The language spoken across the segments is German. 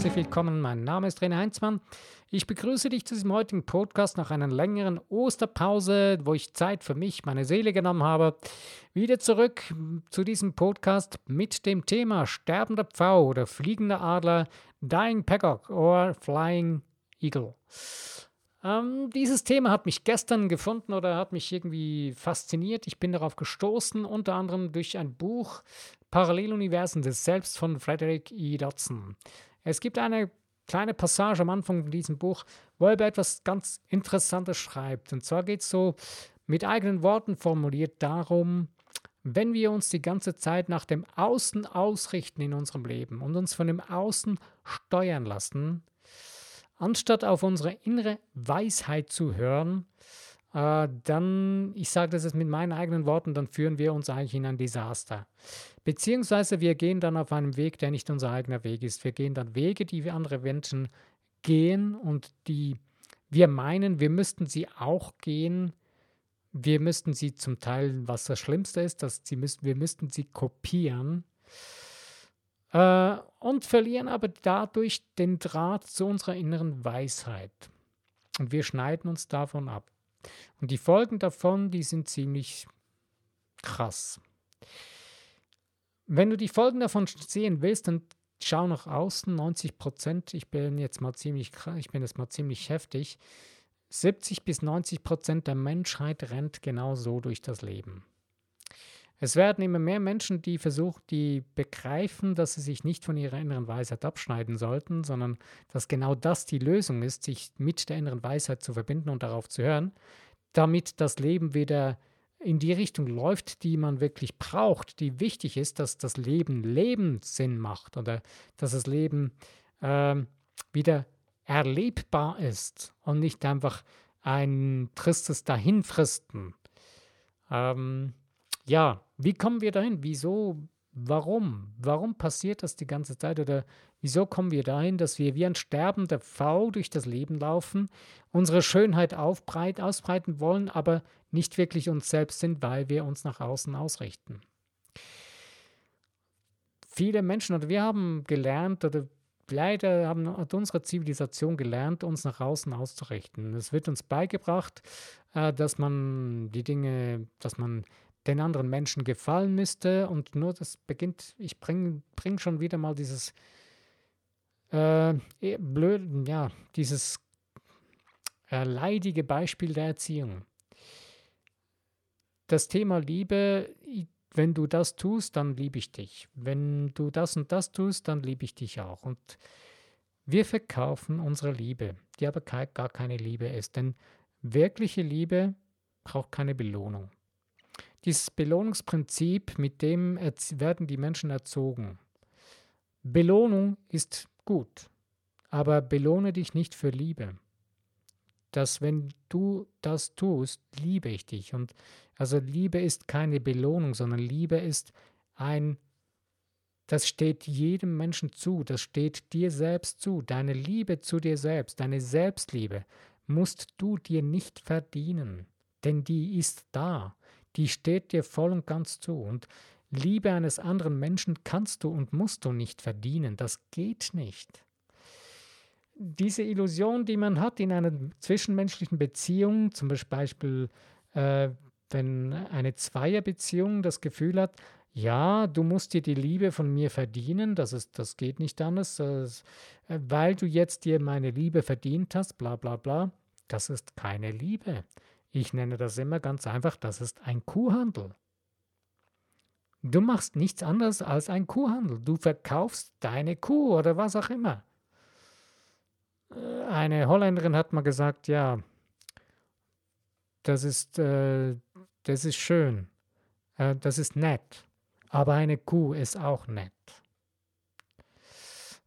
herzlich willkommen. Mein Name ist René Heinzmann. Ich begrüße dich zu diesem heutigen Podcast nach einer längeren Osterpause, wo ich Zeit für mich, meine Seele genommen habe. Wieder zurück zu diesem Podcast mit dem Thema sterbender Pfau oder fliegender Adler, Dying Peacock oder Flying Eagle. Ähm, dieses Thema hat mich gestern gefunden oder hat mich irgendwie fasziniert. Ich bin darauf gestoßen, unter anderem durch ein Buch Paralleluniversen des Selbst von Frederick E. Dodson. Es gibt eine kleine Passage am Anfang von diesem Buch, wo er etwas ganz Interessantes schreibt. Und zwar geht es so mit eigenen Worten formuliert darum, wenn wir uns die ganze Zeit nach dem Außen ausrichten in unserem Leben und uns von dem Außen steuern lassen, anstatt auf unsere innere Weisheit zu hören, äh, dann, ich sage das jetzt mit meinen eigenen Worten, dann führen wir uns eigentlich in ein Desaster. Beziehungsweise wir gehen dann auf einem Weg, der nicht unser eigener Weg ist. Wir gehen dann Wege, die wir andere Menschen gehen und die wir meinen, wir müssten sie auch gehen. Wir müssten sie zum Teil, was das Schlimmste ist, dass sie müssten, wir müssten sie kopieren äh, und verlieren aber dadurch den Draht zu unserer inneren Weisheit. Und wir schneiden uns davon ab. Und die Folgen davon, die sind ziemlich krass. Wenn du die Folgen davon sehen willst, dann schau nach außen, 90 Prozent, ich bin jetzt mal ziemlich, ich bin jetzt mal ziemlich heftig, 70 bis 90 Prozent der Menschheit rennt genau so durch das Leben. Es werden immer mehr Menschen, die versuchen, die begreifen, dass sie sich nicht von ihrer inneren Weisheit abschneiden sollten, sondern dass genau das die Lösung ist, sich mit der inneren Weisheit zu verbinden und darauf zu hören, damit das Leben wieder in die Richtung läuft, die man wirklich braucht, die wichtig ist, dass das Leben Lebenssinn macht oder dass das Leben äh, wieder erlebbar ist und nicht einfach ein tristes Dahinfristen. Ähm, ja, wie kommen wir dahin? Wieso? Warum? Warum passiert das die ganze Zeit? Oder wieso kommen wir dahin, dass wir wie ein sterbender V durch das Leben laufen, unsere Schönheit aufbreit, ausbreiten wollen, aber nicht wirklich uns selbst sind, weil wir uns nach außen ausrichten? Viele Menschen, oder wir haben gelernt, oder leider haben, hat unsere Zivilisation gelernt, uns nach außen auszurichten. Es wird uns beigebracht, äh, dass man die Dinge, dass man den anderen Menschen gefallen müsste. Und nur das beginnt, ich bringe bring schon wieder mal dieses äh, eh, blöd, ja, dieses äh, leidige Beispiel der Erziehung. Das Thema Liebe, wenn du das tust, dann liebe ich dich. Wenn du das und das tust, dann liebe ich dich auch. Und wir verkaufen unsere Liebe, die aber gar keine Liebe ist. Denn wirkliche Liebe braucht keine Belohnung. Dieses Belohnungsprinzip, mit dem werden die Menschen erzogen. Belohnung ist gut, aber belohne dich nicht für Liebe. Dass wenn du das tust, liebe ich dich. Und also Liebe ist keine Belohnung, sondern Liebe ist ein, das steht jedem Menschen zu, das steht dir selbst zu. Deine Liebe zu dir selbst, deine Selbstliebe musst du dir nicht verdienen, denn die ist da die steht dir voll und ganz zu. Und Liebe eines anderen Menschen kannst du und musst du nicht verdienen. Das geht nicht. Diese Illusion, die man hat in einer zwischenmenschlichen Beziehung, zum Beispiel äh, wenn eine Zweierbeziehung das Gefühl hat, ja, du musst dir die Liebe von mir verdienen, das, ist, das geht nicht anders, das, äh, weil du jetzt dir meine Liebe verdient hast, bla bla bla, das ist keine Liebe. Ich nenne das immer ganz einfach, das ist ein Kuhhandel. Du machst nichts anderes als ein Kuhhandel. Du verkaufst deine Kuh oder was auch immer. Äh, eine Holländerin hat mal gesagt, ja, das ist, äh, das ist schön, äh, das ist nett, aber eine Kuh ist auch nett.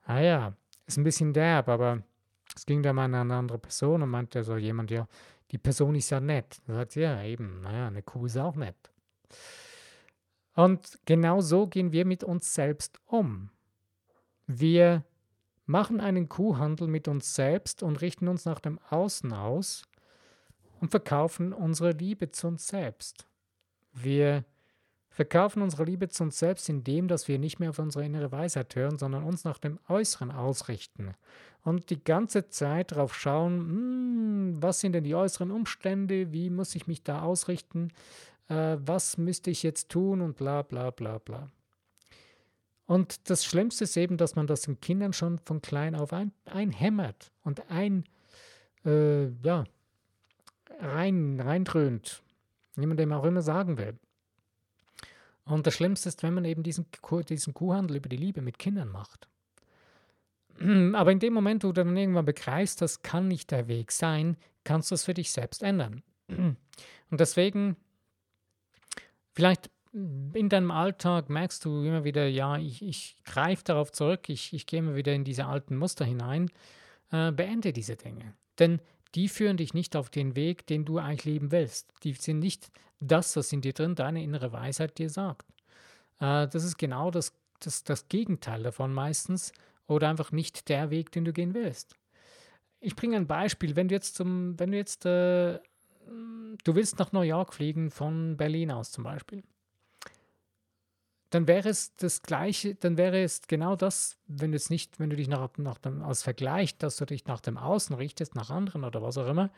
Ah ja, ist ein bisschen derb, aber es ging da mal an eine andere Person und meinte so jemand, ja, die Person ist ja nett. Dann sagt sie, ja, eben, naja, eine Kuh ist auch nett. Und genau so gehen wir mit uns selbst um. Wir machen einen Kuhhandel mit uns selbst und richten uns nach dem Außen aus und verkaufen unsere Liebe zu uns selbst. Wir verkaufen unsere Liebe zu uns selbst, indem dass wir nicht mehr auf unsere innere Weisheit hören, sondern uns nach dem Äußeren ausrichten und die ganze Zeit darauf schauen, hm, was sind denn die äußeren Umstände, wie muss ich mich da ausrichten, äh, was müsste ich jetzt tun und bla bla bla bla. Und das Schlimmste ist eben, dass man das den Kindern schon von klein auf ein, einhämmert und ein, äh, ja, rein, reindröhnt, man dem auch immer sagen will. Und das Schlimmste ist, wenn man eben diesen, diesen Kuhhandel über die Liebe mit Kindern macht. Aber in dem Moment, wo du dann irgendwann begreifst, das kann nicht der Weg sein, kannst du es für dich selbst ändern. Und deswegen, vielleicht in deinem Alltag merkst du immer wieder, ja, ich, ich greife darauf zurück, ich, ich gehe immer wieder in diese alten Muster hinein, äh, beende diese Dinge. Denn die führen dich nicht auf den Weg, den du eigentlich leben willst. Die sind nicht das, was in dir drin deine innere Weisheit dir sagt. Äh, das ist genau das, das, das Gegenteil davon meistens oder einfach nicht der Weg, den du gehen willst. Ich bringe ein Beispiel. Wenn du jetzt zum, wenn du jetzt, äh, du willst nach New York fliegen von Berlin aus zum Beispiel, dann wäre es das Gleiche, dann wäre es genau das, wenn du es nicht, wenn du dich nach, nach dem, als Vergleich, dass du dich nach dem Außen richtest, nach anderen oder was auch immer,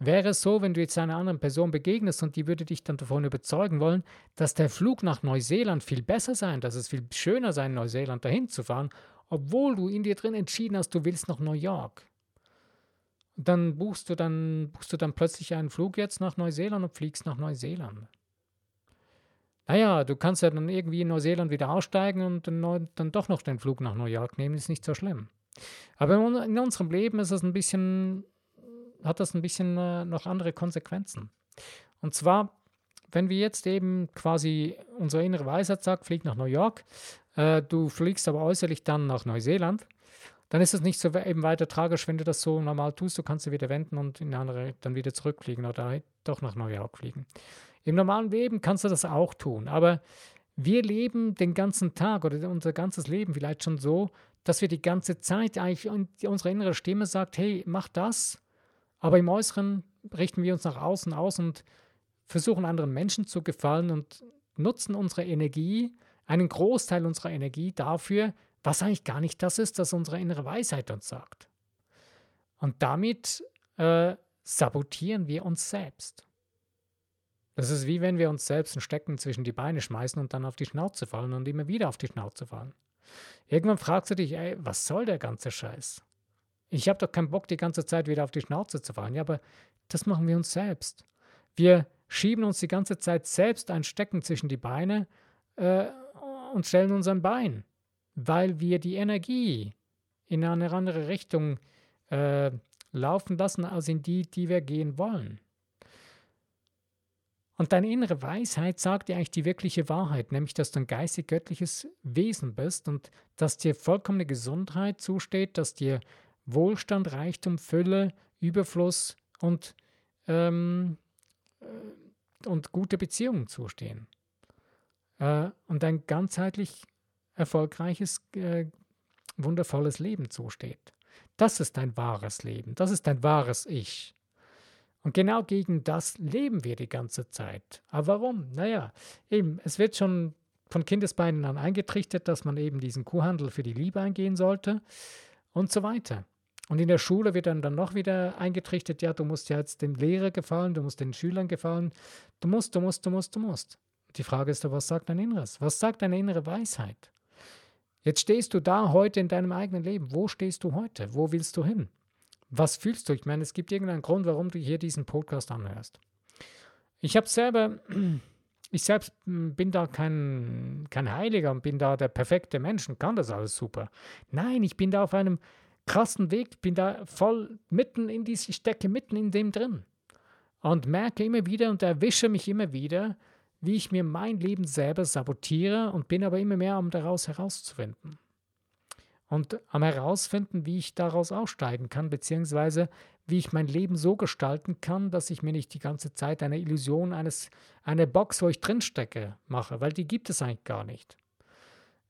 wäre es so, wenn du jetzt einer anderen Person begegnest und die würde dich dann davon überzeugen wollen, dass der Flug nach Neuseeland viel besser sein, dass es viel schöner sein, Neuseeland dahin zu fahren, obwohl du in dir drin entschieden hast, du willst nach New York. dann buchst du dann, buchst du dann plötzlich einen Flug jetzt nach Neuseeland und fliegst nach Neuseeland. Naja, du kannst ja dann irgendwie in Neuseeland wieder aussteigen und dann, dann doch noch den Flug nach New York nehmen, ist nicht so schlimm. Aber in unserem Leben ist das ein bisschen, hat das ein bisschen äh, noch andere Konsequenzen. Und zwar, wenn wir jetzt eben quasi unsere innere Weisheit sagt, flieg nach New York, äh, du fliegst aber äußerlich dann nach Neuseeland, dann ist es nicht so eben weiter tragisch, wenn du das so normal tust, du kannst du wieder wenden und in andere dann wieder zurückfliegen oder doch nach New York fliegen. Im normalen Leben kannst du das auch tun, aber wir leben den ganzen Tag oder unser ganzes Leben vielleicht schon so, dass wir die ganze Zeit eigentlich unsere innere Stimme sagt, hey, mach das, aber im Äußeren richten wir uns nach außen aus und versuchen anderen Menschen zu gefallen und nutzen unsere Energie, einen Großteil unserer Energie dafür, was eigentlich gar nicht das ist, was unsere innere Weisheit uns sagt. Und damit äh, sabotieren wir uns selbst. Das ist wie wenn wir uns selbst ein Stecken zwischen die Beine schmeißen und dann auf die Schnauze fallen und immer wieder auf die Schnauze fallen. Irgendwann fragst du dich, ey, was soll der ganze Scheiß? Ich habe doch keinen Bock, die ganze Zeit wieder auf die Schnauze zu fallen. Ja, aber das machen wir uns selbst. Wir schieben uns die ganze Zeit selbst ein Stecken zwischen die Beine äh, und stellen uns ein Bein, weil wir die Energie in eine andere Richtung äh, laufen lassen, als in die, die wir gehen wollen. Und deine innere Weisheit sagt dir eigentlich die wirkliche Wahrheit, nämlich dass du ein geistig-göttliches Wesen bist und dass dir vollkommene Gesundheit zusteht, dass dir Wohlstand, Reichtum, Fülle, Überfluss und, ähm, äh, und gute Beziehungen zustehen. Äh, und ein ganzheitlich erfolgreiches, äh, wundervolles Leben zusteht. Das ist dein wahres Leben, das ist dein wahres Ich. Und genau gegen das leben wir die ganze Zeit. Aber warum? Naja, eben, es wird schon von Kindesbeinen an eingetrichtert, dass man eben diesen Kuhhandel für die Liebe eingehen sollte und so weiter. Und in der Schule wird dann, dann noch wieder eingetrichtert, ja, du musst ja jetzt dem Lehrer gefallen, du musst den Schülern gefallen, du musst, du musst, du musst, du musst. Die Frage ist doch, was sagt dein Inneres? Was sagt deine innere Weisheit? Jetzt stehst du da heute in deinem eigenen Leben. Wo stehst du heute? Wo willst du hin? Was fühlst du? Ich meine, es gibt irgendeinen Grund, warum du hier diesen Podcast anhörst. Ich habe selber, ich selbst bin da kein, kein Heiliger und bin da der perfekte Mensch und kann das alles super. Nein, ich bin da auf einem krassen Weg, bin da voll mitten in diese, ich stecke mitten in dem drin. Und merke immer wieder und erwische mich immer wieder, wie ich mir mein Leben selber sabotiere und bin aber immer mehr, um daraus herauszufinden und am herausfinden, wie ich daraus aussteigen kann, beziehungsweise wie ich mein Leben so gestalten kann, dass ich mir nicht die ganze Zeit eine Illusion eines, eine Box, wo ich drinstecke, mache, weil die gibt es eigentlich gar nicht.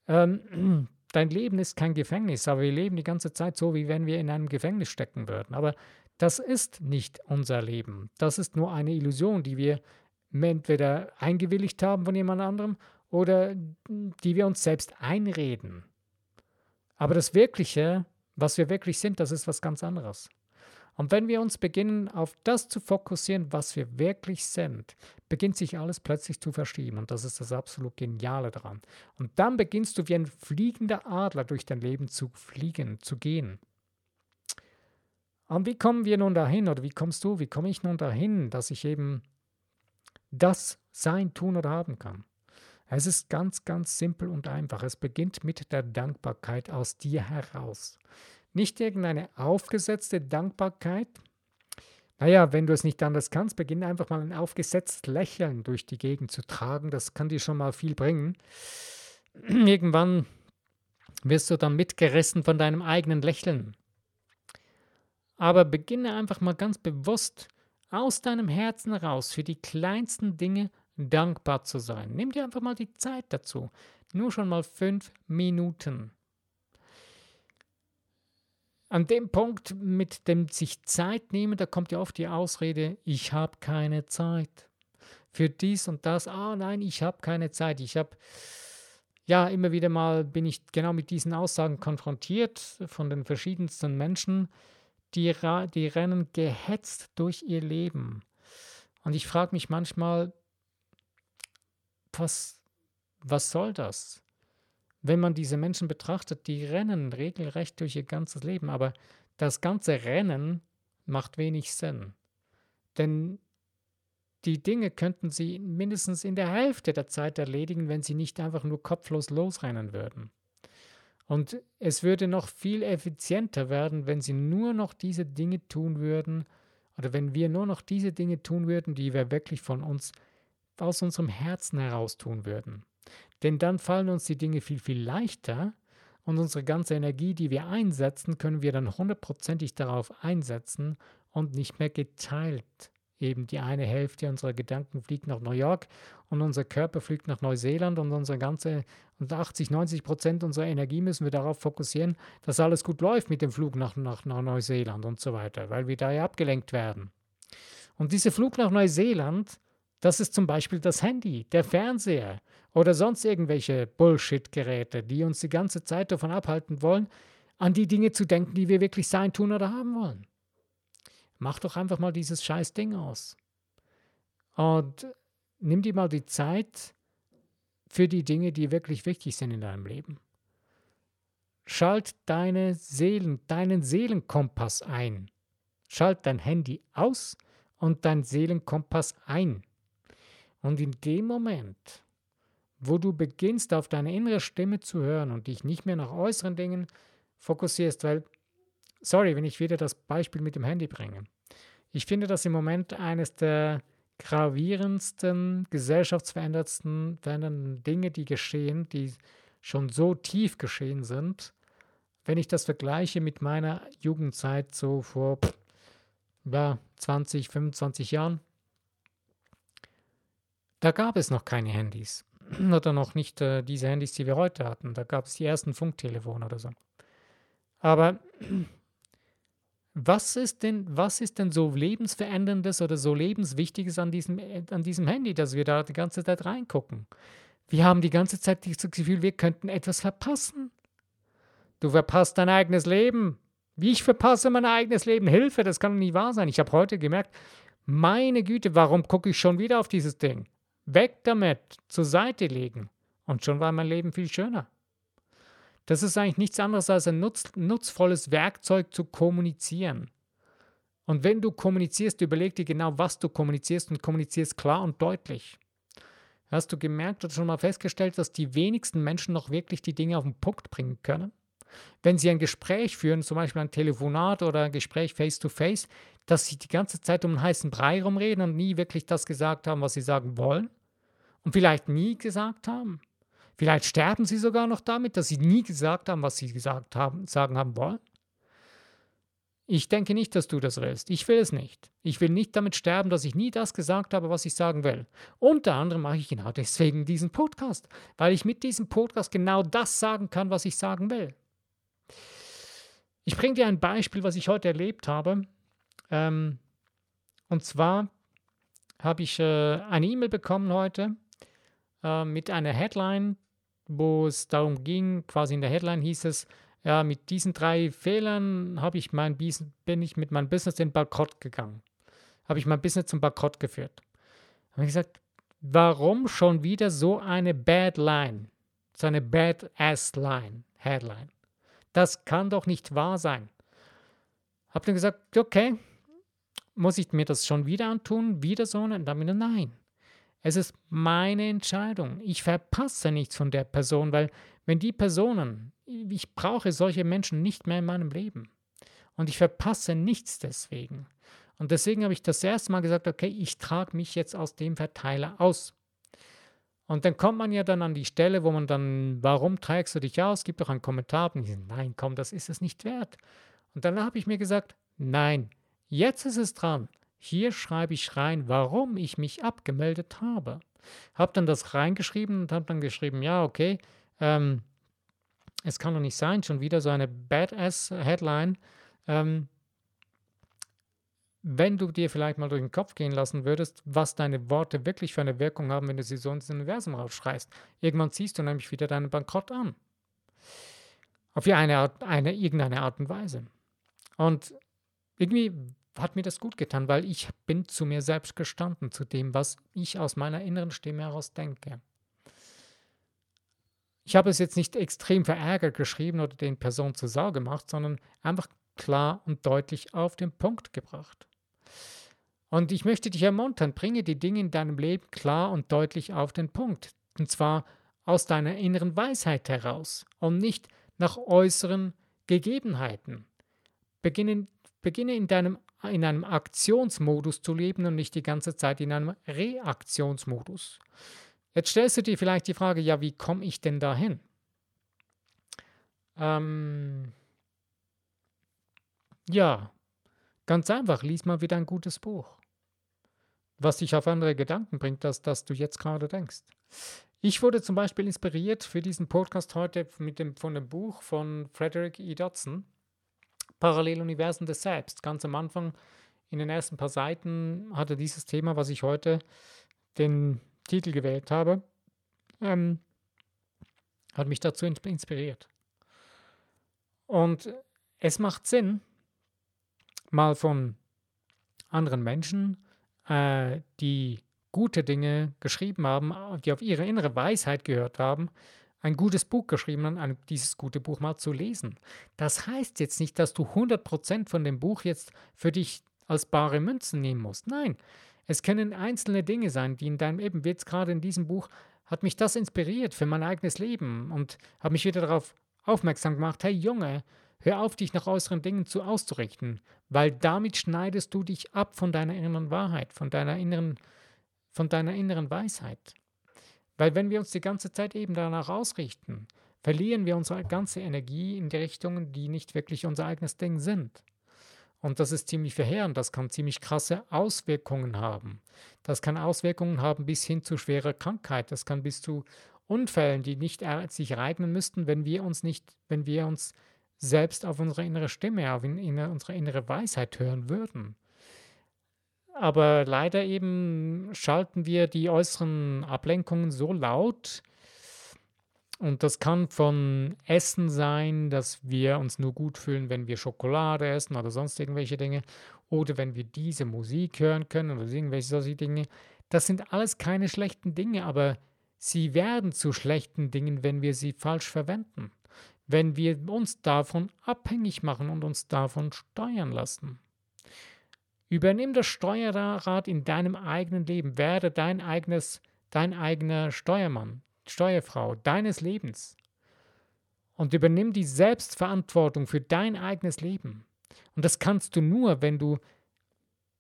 Ähm, dein Leben ist kein Gefängnis, aber wir leben die ganze Zeit so, wie wenn wir in einem Gefängnis stecken würden. Aber das ist nicht unser Leben. Das ist nur eine Illusion, die wir entweder eingewilligt haben von jemand anderem oder die wir uns selbst einreden. Aber das Wirkliche, was wir wirklich sind, das ist was ganz anderes. Und wenn wir uns beginnen, auf das zu fokussieren, was wir wirklich sind, beginnt sich alles plötzlich zu verschieben. Und das ist das absolut Geniale daran. Und dann beginnst du wie ein fliegender Adler durch dein Leben zu fliegen, zu gehen. Und wie kommen wir nun dahin, oder wie kommst du, wie komme ich nun dahin, dass ich eben das sein, tun oder haben kann? Es ist ganz, ganz simpel und einfach. Es beginnt mit der Dankbarkeit aus dir heraus. Nicht irgendeine aufgesetzte Dankbarkeit. Naja, wenn du es nicht anders kannst, beginne einfach mal ein aufgesetztes Lächeln durch die Gegend zu tragen. Das kann dir schon mal viel bringen. Irgendwann wirst du dann mitgerissen von deinem eigenen Lächeln. Aber beginne einfach mal ganz bewusst aus deinem Herzen heraus für die kleinsten Dinge dankbar zu sein. Nimm dir einfach mal die Zeit dazu. Nur schon mal fünf Minuten an dem Punkt mit dem sich Zeit nehmen, da kommt ja oft die Ausrede, ich habe keine Zeit. Für dies und das, ah nein, ich habe keine Zeit. Ich habe, ja, immer wieder mal bin ich genau mit diesen Aussagen konfrontiert von den verschiedensten Menschen, die, die rennen gehetzt durch ihr Leben. Und ich frage mich manchmal, was, was soll das? wenn man diese Menschen betrachtet, die rennen regelrecht durch ihr ganzes Leben, aber das ganze Rennen macht wenig Sinn. Denn die Dinge könnten sie mindestens in der Hälfte der Zeit erledigen, wenn sie nicht einfach nur kopflos losrennen würden. Und es würde noch viel effizienter werden, wenn sie nur noch diese Dinge tun würden, oder wenn wir nur noch diese Dinge tun würden, die wir wirklich von uns aus unserem Herzen heraus tun würden. Denn dann fallen uns die Dinge viel, viel leichter und unsere ganze Energie, die wir einsetzen, können wir dann hundertprozentig darauf einsetzen und nicht mehr geteilt. Eben die eine Hälfte unserer Gedanken fliegt nach New York und unser Körper fliegt nach Neuseeland und unsere ganze und 80, 90 Prozent unserer Energie müssen wir darauf fokussieren, dass alles gut läuft mit dem Flug nach, nach, nach Neuseeland und so weiter, weil wir da ja abgelenkt werden. Und dieser Flug nach Neuseeland, das ist zum Beispiel das Handy, der Fernseher oder sonst irgendwelche Bullshit-Geräte, die uns die ganze Zeit davon abhalten wollen, an die Dinge zu denken, die wir wirklich sein, tun oder haben wollen. Mach doch einfach mal dieses scheiß Ding aus. Und nimm dir mal die Zeit für die Dinge, die wirklich wichtig sind in deinem Leben. Schalt deine Seelen, deinen Seelenkompass ein. Schalt dein Handy aus und dein Seelenkompass ein. Und in dem Moment, wo du beginnst, auf deine innere Stimme zu hören und dich nicht mehr nach äußeren Dingen fokussierst, weil, sorry, wenn ich wieder das Beispiel mit dem Handy bringe. Ich finde das im Moment eines der gravierendsten, gesellschaftsverändernden Dinge, die geschehen, die schon so tief geschehen sind, wenn ich das vergleiche mit meiner Jugendzeit so vor ja, 20, 25 Jahren. Da gab es noch keine Handys oder noch nicht äh, diese Handys, die wir heute hatten. Da gab es die ersten Funktelefone oder so. Aber was ist denn, was ist denn so lebensveränderndes oder so lebenswichtiges an diesem, äh, an diesem Handy, dass wir da die ganze Zeit reingucken? Wir haben die ganze Zeit das Gefühl, wir könnten etwas verpassen. Du verpasst dein eigenes Leben. Wie ich verpasse mein eigenes Leben. Hilfe, das kann doch nicht wahr sein. Ich habe heute gemerkt, meine Güte, warum gucke ich schon wieder auf dieses Ding? Weg damit, zur Seite legen. Und schon war mein Leben viel schöner. Das ist eigentlich nichts anderes als ein nutz, nutzvolles Werkzeug zu kommunizieren. Und wenn du kommunizierst, überleg dir genau, was du kommunizierst und kommunizierst klar und deutlich. Hast du gemerkt oder schon mal festgestellt, dass die wenigsten Menschen noch wirklich die Dinge auf den Punkt bringen können? Wenn sie ein Gespräch führen, zum Beispiel ein Telefonat oder ein Gespräch face-to-face, -face, dass sie die ganze Zeit um einen heißen Brei rumreden und nie wirklich das gesagt haben, was sie sagen wollen? Und vielleicht nie gesagt haben? Vielleicht sterben sie sogar noch damit, dass sie nie gesagt haben, was sie gesagt haben, sagen haben wollen? Ich denke nicht, dass du das willst. Ich will es nicht. Ich will nicht damit sterben, dass ich nie das gesagt habe, was ich sagen will. Unter anderem mache ich genau deswegen diesen Podcast, weil ich mit diesem Podcast genau das sagen kann, was ich sagen will. Ich bringe dir ein Beispiel, was ich heute erlebt habe. Ähm, und zwar habe ich äh, eine E-Mail bekommen heute äh, mit einer Headline, wo es darum ging, quasi in der Headline hieß es, ja, mit diesen drei Fehlern habe ich mein bin ich mit meinem Business in Bankrott gegangen. Habe ich mein Business zum Bankrott geführt. Habe ich gesagt, warum schon wieder so eine Bad Line? So eine Bad Ass Line, Headline. Das kann doch nicht wahr sein. Habe dann gesagt, okay, muss ich mir das schon wieder antun? Wieder so? Und dann nein. Es ist meine Entscheidung. Ich verpasse nichts von der Person, weil wenn die Personen, ich brauche solche Menschen nicht mehr in meinem Leben. Und ich verpasse nichts deswegen. Und deswegen habe ich das erste Mal gesagt, okay, ich trage mich jetzt aus dem Verteiler aus. Und dann kommt man ja dann an die Stelle, wo man dann, warum trägst du dich aus? Gibt doch einen Kommentar. Und ich sage, nein, komm, das ist es nicht wert. Und dann habe ich mir gesagt, nein, jetzt ist es dran. Hier schreibe ich rein, warum ich mich abgemeldet habe. Habe dann das reingeschrieben und habe dann geschrieben, ja, okay, ähm, es kann doch nicht sein, schon wieder so eine Badass-Headline. Ähm, wenn du dir vielleicht mal durch den Kopf gehen lassen würdest, was deine Worte wirklich für eine Wirkung haben, wenn du sie so ins Universum rausschreist. Irgendwann ziehst du nämlich wieder deinen Bankrott an. Auf eine Art, eine, irgendeine Art und Weise. Und irgendwie hat mir das gut getan, weil ich bin zu mir selbst gestanden, zu dem, was ich aus meiner inneren Stimme heraus denke. Ich habe es jetzt nicht extrem verärgert geschrieben oder den Personen zur Sau gemacht, sondern einfach klar und deutlich auf den Punkt gebracht. Und ich möchte dich ermuntern, bringe die Dinge in deinem Leben klar und deutlich auf den Punkt. Und zwar aus deiner inneren Weisheit heraus und nicht nach äußeren Gegebenheiten. Beginne, beginne in deinem in einem Aktionsmodus zu leben und nicht die ganze Zeit in einem Reaktionsmodus. Jetzt stellst du dir vielleicht die Frage, ja, wie komme ich denn dahin? Ähm, ja, ganz einfach, lies mal wieder ein gutes Buch, was dich auf andere Gedanken bringt, als dass du jetzt gerade denkst. Ich wurde zum Beispiel inspiriert für diesen Podcast heute mit dem, von dem Buch von Frederick E. Dodson, Paralleluniversen des Selbst. Ganz am Anfang, in den ersten paar Seiten, hatte dieses Thema, was ich heute den Titel gewählt habe, ähm, hat mich dazu inspiriert. Und es macht Sinn, mal von anderen Menschen, äh, die gute Dinge geschrieben haben, die auf ihre innere Weisheit gehört haben, ein gutes Buch geschrieben ein, dieses gute Buch mal zu lesen. Das heißt jetzt nicht, dass du 100% von dem Buch jetzt für dich als bare Münzen nehmen musst. Nein, es können einzelne Dinge sein, die in deinem eben, jetzt gerade in diesem Buch, hat mich das inspiriert für mein eigenes Leben und habe mich wieder darauf aufmerksam gemacht, hey Junge, hör auf, dich nach äußeren Dingen zu auszurichten, weil damit schneidest du dich ab von deiner inneren Wahrheit, von deiner inneren, von deiner inneren Weisheit. Weil wenn wir uns die ganze Zeit eben danach ausrichten, verlieren wir unsere ganze Energie in die Richtungen, die nicht wirklich unser eigenes Ding sind. Und das ist ziemlich verheerend, das kann ziemlich krasse Auswirkungen haben. Das kann Auswirkungen haben bis hin zu schwerer Krankheit, das kann bis zu Unfällen, die nicht sich ereignen müssten, wenn wir uns nicht, wenn wir uns selbst auf unsere innere Stimme, auf in, in unsere innere Weisheit hören würden. Aber leider eben schalten wir die äußeren Ablenkungen so laut. Und das kann von Essen sein, dass wir uns nur gut fühlen, wenn wir Schokolade essen oder sonst irgendwelche Dinge. Oder wenn wir diese Musik hören können oder irgendwelche solche Dinge. Das sind alles keine schlechten Dinge, aber sie werden zu schlechten Dingen, wenn wir sie falsch verwenden. Wenn wir uns davon abhängig machen und uns davon steuern lassen. Übernimm das Steuerrad in deinem eigenen Leben. Werde dein eigenes, dein eigener Steuermann, Steuerfrau deines Lebens. Und übernimm die Selbstverantwortung für dein eigenes Leben. Und das kannst du nur, wenn du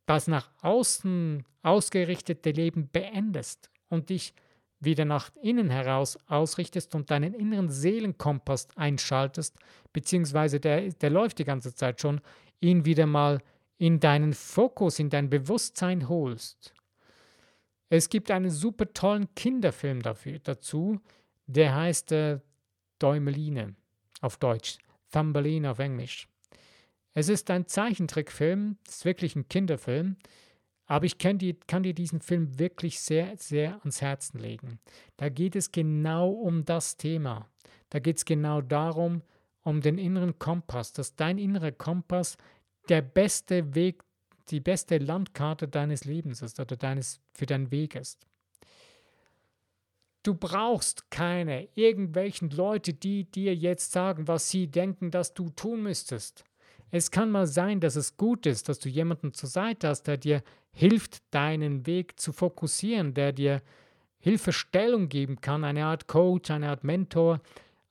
das nach außen ausgerichtete Leben beendest und dich wieder nach innen heraus ausrichtest und deinen inneren Seelenkompass einschaltest, beziehungsweise der, der läuft die ganze Zeit schon, ihn wieder mal in deinen Fokus, in dein Bewusstsein holst. Es gibt einen super tollen Kinderfilm dafür, dazu, der heißt äh, Däumeline auf Deutsch, Thumbelina auf Englisch. Es ist ein Zeichentrickfilm, es ist wirklich ein Kinderfilm, Aber ich kann dir, kann dir diesen Film wirklich sehr, sehr ans Herzen legen. Da geht es genau um das Thema. Da geht es genau darum, um den inneren Kompass, dass dein innerer Kompass der beste Weg, die beste Landkarte deines Lebens ist oder deines, für deinen Weg ist. Du brauchst keine irgendwelchen Leute, die dir jetzt sagen, was sie denken, dass du tun müsstest. Es kann mal sein, dass es gut ist, dass du jemanden zur Seite hast, der dir hilft, deinen Weg zu fokussieren, der dir Hilfestellung geben kann, eine Art Coach, eine Art Mentor.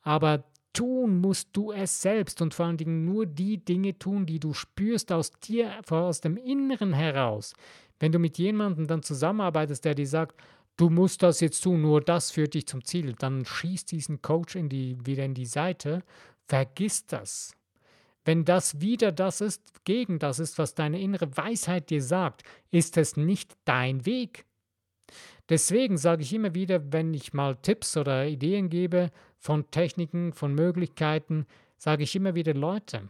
Aber tun musst du es selbst und vor allen Dingen nur die Dinge tun, die du spürst aus dir, aus dem Inneren heraus. Wenn du mit jemandem dann zusammenarbeitest, der dir sagt, du musst das jetzt tun, nur das führt dich zum Ziel, dann schießt diesen Coach in die, wieder in die Seite, vergiss das. Wenn das wieder das ist, gegen das ist, was deine innere Weisheit dir sagt, ist es nicht dein Weg. Deswegen sage ich immer wieder, wenn ich mal Tipps oder Ideen gebe von Techniken, von Möglichkeiten, sage ich immer wieder, Leute,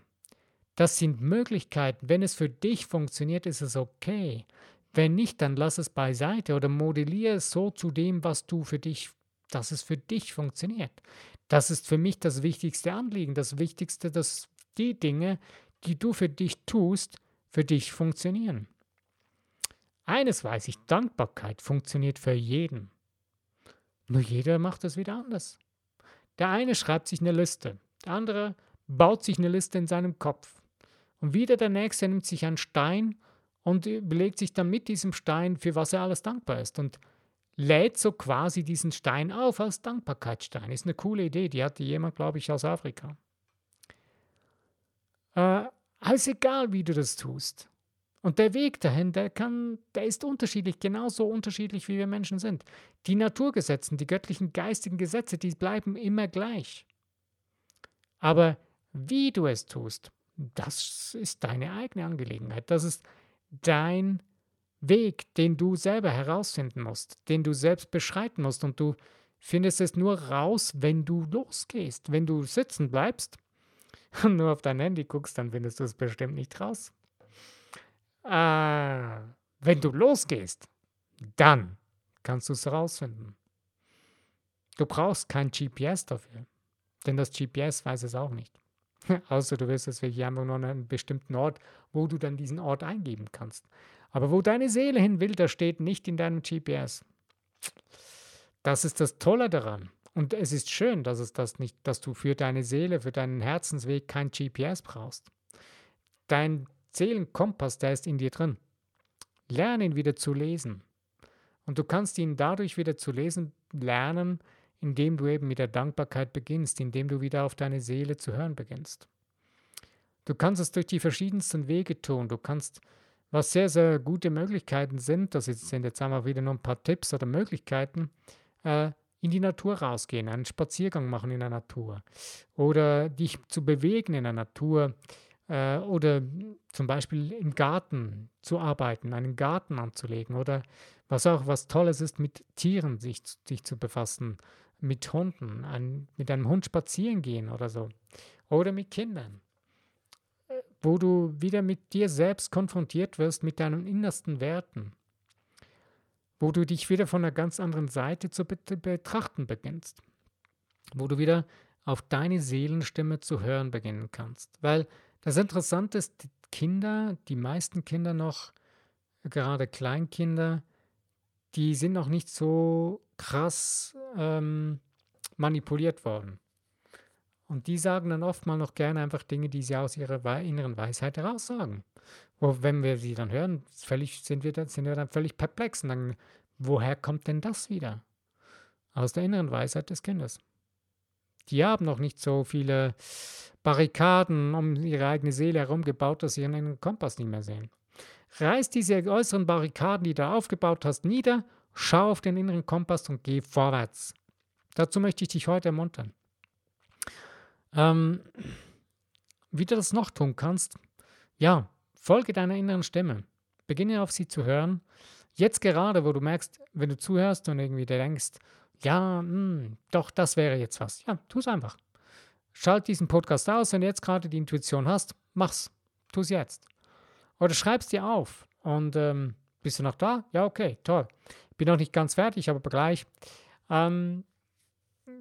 das sind Möglichkeiten. Wenn es für dich funktioniert, ist es okay. Wenn nicht, dann lass es beiseite oder modelliere es so zu dem, was du für dich, dass es für dich funktioniert. Das ist für mich das wichtigste Anliegen, das Wichtigste, das die Dinge, die du für dich tust, für dich funktionieren. Eines weiß ich, Dankbarkeit funktioniert für jeden. Nur jeder macht es wieder anders. Der eine schreibt sich eine Liste, der andere baut sich eine Liste in seinem Kopf. Und wieder der nächste nimmt sich einen Stein und überlegt sich dann mit diesem Stein, für was er alles dankbar ist. Und lädt so quasi diesen Stein auf als Dankbarkeitsstein. Ist eine coole Idee, die hatte jemand, glaube ich, aus Afrika. Äh, alles egal, wie du das tust. Und der Weg dahin, der kann, der ist unterschiedlich, genauso unterschiedlich, wie wir Menschen sind. Die Naturgesetze, die göttlichen geistigen Gesetze, die bleiben immer gleich. Aber wie du es tust, das ist deine eigene Angelegenheit. Das ist dein Weg, den du selber herausfinden musst, den du selbst beschreiten musst. Und du findest es nur raus, wenn du losgehst. Wenn du sitzen bleibst und nur auf dein Handy guckst, dann findest du es bestimmt nicht raus. Äh, wenn du losgehst, dann kannst du es rausfinden. Du brauchst kein GPS dafür, denn das GPS weiß es auch nicht. Außer du wirst es wirklich einfach nur an einen bestimmten Ort, wo du dann diesen Ort eingeben kannst. Aber wo deine Seele hin will, das steht nicht in deinem GPS. Das ist das Tolle daran. Und es ist schön, dass es das nicht, dass du für deine Seele, für deinen Herzensweg kein GPS brauchst. Dein Seelenkompass, der ist in dir drin. Lerne ihn wieder zu lesen. Und du kannst ihn dadurch wieder zu lesen lernen, indem du eben mit der Dankbarkeit beginnst, indem du wieder auf deine Seele zu hören beginnst. Du kannst es durch die verschiedensten Wege tun. Du kannst, was sehr, sehr gute Möglichkeiten sind, das sind jetzt einmal wieder nur ein paar Tipps oder Möglichkeiten, äh, in die Natur rausgehen, einen Spaziergang machen in der Natur oder dich zu bewegen in der Natur äh, oder zum Beispiel im Garten zu arbeiten, einen Garten anzulegen oder was auch was Tolles ist, mit Tieren sich, sich zu befassen, mit Hunden, ein, mit einem Hund spazieren gehen oder so. Oder mit Kindern, wo du wieder mit dir selbst konfrontiert wirst, mit deinen innersten Werten. Wo du dich wieder von einer ganz anderen Seite zu betrachten beginnst, wo du wieder auf deine Seelenstimme zu hören beginnen kannst. Weil das Interessante ist, die Kinder, die meisten Kinder noch, gerade Kleinkinder, die sind noch nicht so krass ähm, manipuliert worden. Und die sagen dann oft mal noch gerne einfach Dinge, die sie aus ihrer inneren Weisheit heraus sagen. Wo, wenn wir sie dann hören, völlig, sind, wir dann, sind wir dann völlig perplex. Und dann, woher kommt denn das wieder? Aus der inneren Weisheit des Kindes. Die haben noch nicht so viele Barrikaden um ihre eigene Seele herum gebaut, dass sie ihren Kompass nicht mehr sehen. Reiß diese äußeren Barrikaden, die du aufgebaut hast, nieder, schau auf den inneren Kompass und geh vorwärts. Dazu möchte ich dich heute ermuntern. Ähm, wie du das noch tun kannst, ja, folge deiner inneren Stimme. Beginne auf sie zu hören. Jetzt gerade, wo du merkst, wenn du zuhörst und irgendwie denkst, ja, mh, hm, doch, das wäre jetzt was. Ja, tu es einfach. Schalt diesen Podcast aus, wenn du jetzt gerade die Intuition hast, mach's. Tu es jetzt. Oder schreib es dir auf und ähm, Bist du noch da? Ja, okay, toll. Bin noch nicht ganz fertig, aber gleich. Ähm,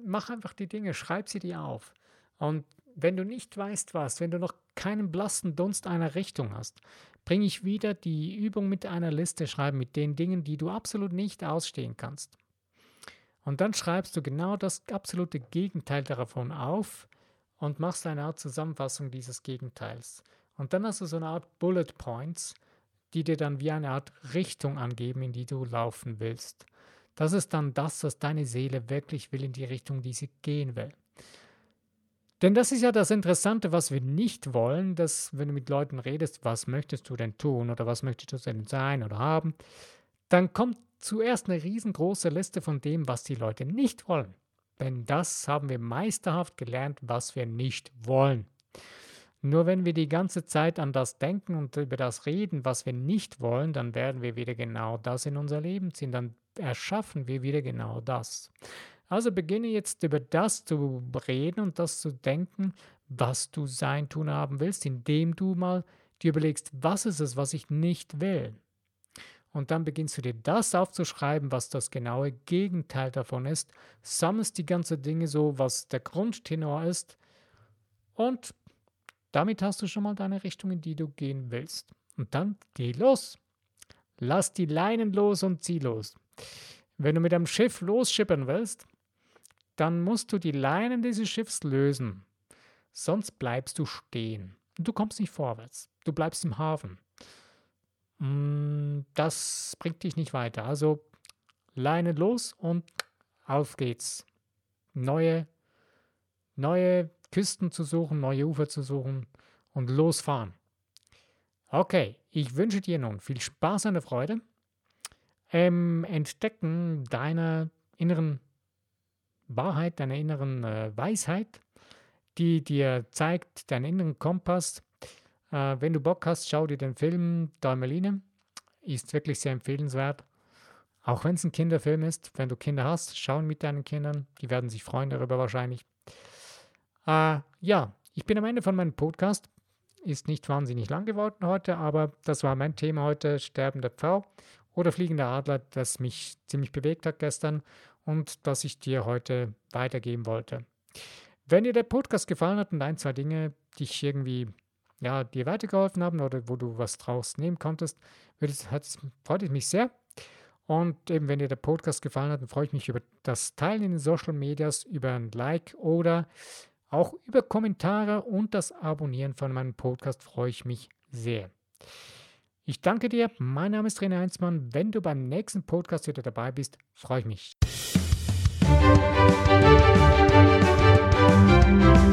mach einfach die Dinge, schreib sie dir auf. Und wenn du nicht weißt was, wenn du noch keinen blassen Dunst einer Richtung hast, bringe ich wieder die Übung mit einer Liste schreiben mit den Dingen, die du absolut nicht ausstehen kannst. Und dann schreibst du genau das absolute Gegenteil davon auf und machst eine Art Zusammenfassung dieses Gegenteils. Und dann hast du so eine Art Bullet Points, die dir dann wie eine Art Richtung angeben, in die du laufen willst. Das ist dann das, was deine Seele wirklich will, in die Richtung, die sie gehen will. Denn das ist ja das Interessante, was wir nicht wollen, dass wenn du mit Leuten redest, was möchtest du denn tun oder was möchtest du denn sein oder haben, dann kommt zuerst eine riesengroße Liste von dem, was die Leute nicht wollen. Denn das haben wir meisterhaft gelernt, was wir nicht wollen. Nur wenn wir die ganze Zeit an das denken und über das reden, was wir nicht wollen, dann werden wir wieder genau das in unser Leben ziehen. Dann erschaffen wir wieder genau das. Also beginne jetzt über das zu reden und das zu denken, was du sein, tun, haben willst, indem du mal dir überlegst, was ist es, was ich nicht will. Und dann beginnst du dir das aufzuschreiben, was das genaue Gegenteil davon ist, sammelst die ganzen Dinge so, was der Grundtenor ist und damit hast du schon mal deine Richtung, in die du gehen willst. Und dann geh los. Lass die Leinen los und zieh los. Wenn du mit einem Schiff losschippern willst, dann musst du die Leinen dieses Schiffs lösen. Sonst bleibst du stehen. Du kommst nicht vorwärts. Du bleibst im Hafen. Mm, das bringt dich nicht weiter. Also Leinen los und auf geht's. Neue, neue Küsten zu suchen, neue Ufer zu suchen und losfahren. Okay, ich wünsche dir nun viel Spaß und Freude im Entdecken deiner inneren Wahrheit, deiner inneren äh, Weisheit, die dir zeigt, deinen inneren Kompass. Äh, wenn du Bock hast, schau dir den Film Däumeline. Ist wirklich sehr empfehlenswert. Auch wenn es ein Kinderfilm ist. Wenn du Kinder hast, schau mit deinen Kindern. Die werden sich freuen darüber wahrscheinlich. Äh, ja, ich bin am Ende von meinem Podcast. Ist nicht wahnsinnig lang geworden heute, aber das war mein Thema heute, sterbende Pfau oder fliegender Adler, das mich ziemlich bewegt hat gestern und das ich dir heute weitergeben wollte. Wenn dir der Podcast gefallen hat und ein, zwei Dinge dich irgendwie ja, dir weitergeholfen haben oder wo du was draus nehmen konntest, es, freut es mich sehr. Und eben, wenn dir der Podcast gefallen hat, dann freue ich mich über das Teilen in den Social Medias, über ein Like oder auch über Kommentare und das Abonnieren von meinem Podcast freue ich mich sehr. Ich danke dir. Mein Name ist René Heinzmann. Wenn du beim nächsten Podcast wieder dabei bist, freue ich mich. You.